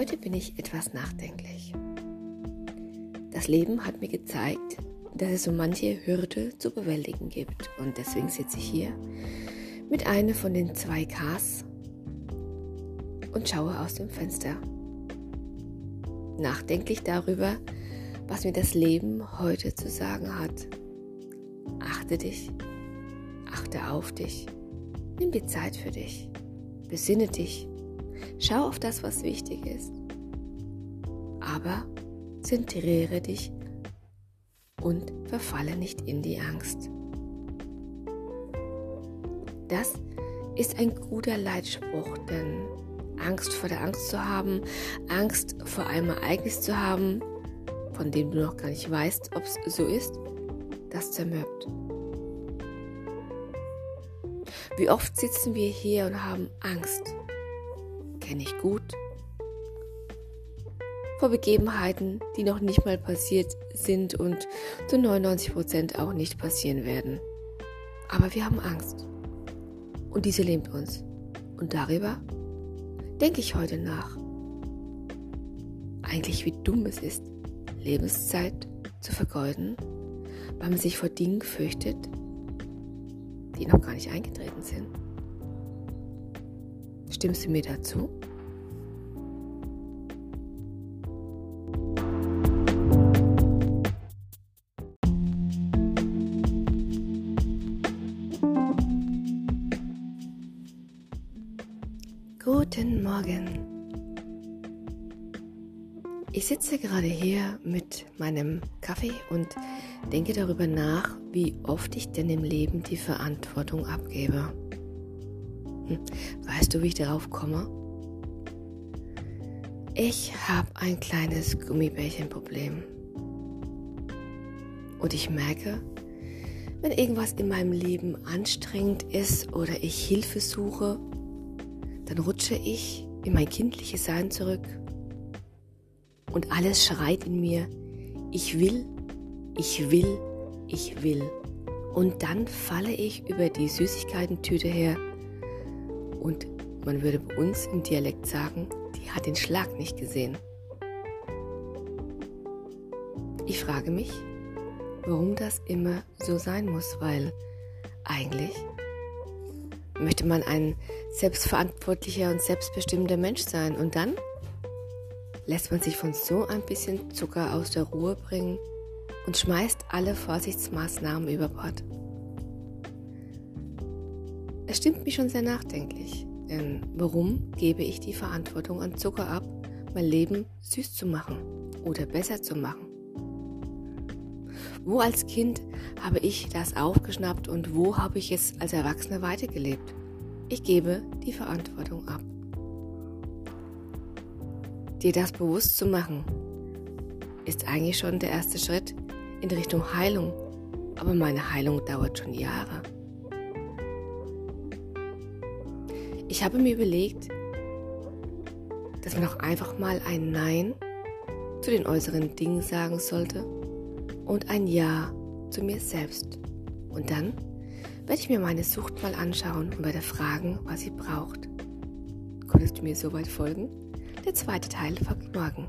Heute bin ich etwas nachdenklich. Das Leben hat mir gezeigt, dass es so manche Hürde zu bewältigen gibt. Und deswegen sitze ich hier mit einer von den zwei Ks und schaue aus dem Fenster. Nachdenklich darüber, was mir das Leben heute zu sagen hat. Achte dich, achte auf dich, nimm die Zeit für dich, besinne dich, schau auf das, was wichtig ist. Aber zentriere dich und verfalle nicht in die Angst. Das ist ein guter Leitspruch, denn Angst vor der Angst zu haben, Angst vor einem Ereignis zu haben, von dem du noch gar nicht weißt, ob es so ist, das zermürbt. Wie oft sitzen wir hier und haben Angst? Kenne ich gut. Vor Begebenheiten, die noch nicht mal passiert sind und zu 99 Prozent auch nicht passieren werden. Aber wir haben Angst. Und diese lähmt uns. Und darüber denke ich heute nach. Eigentlich wie dumm es ist, Lebenszeit zu vergeuden, weil man sich vor Dingen fürchtet, die noch gar nicht eingetreten sind. Stimmst du mir dazu? Guten Morgen. Ich sitze gerade hier mit meinem Kaffee und denke darüber nach, wie oft ich denn im Leben die Verantwortung abgebe. Hm, weißt du, wie ich darauf komme? Ich habe ein kleines Gummibärchenproblem. Und ich merke, wenn irgendwas in meinem Leben anstrengend ist oder ich Hilfe suche, dann rutsche ich in mein kindliches Sein zurück und alles schreit in mir, ich will, ich will, ich will. Und dann falle ich über die Süßigkeitentüte her und man würde bei uns im Dialekt sagen, die hat den Schlag nicht gesehen. Ich frage mich, warum das immer so sein muss, weil eigentlich möchte man ein selbstverantwortlicher und selbstbestimmter Mensch sein. Und dann lässt man sich von so ein bisschen Zucker aus der Ruhe bringen und schmeißt alle Vorsichtsmaßnahmen über Bord. Es stimmt mich schon sehr nachdenklich, denn warum gebe ich die Verantwortung an Zucker ab, mein Leben süß zu machen oder besser zu machen? Wo als Kind habe ich das aufgeschnappt und wo habe ich es als Erwachsener weitergelebt? Ich gebe die Verantwortung ab. Dir das bewusst zu machen, ist eigentlich schon der erste Schritt in Richtung Heilung. Aber meine Heilung dauert schon Jahre. Ich habe mir überlegt, dass man auch einfach mal ein Nein zu den äußeren Dingen sagen sollte und ein Ja zu mir selbst. Und dann werde ich mir meine Sucht mal anschauen und werde fragen, was sie braucht. Konntest du mir soweit folgen? Der zweite Teil folgt morgen.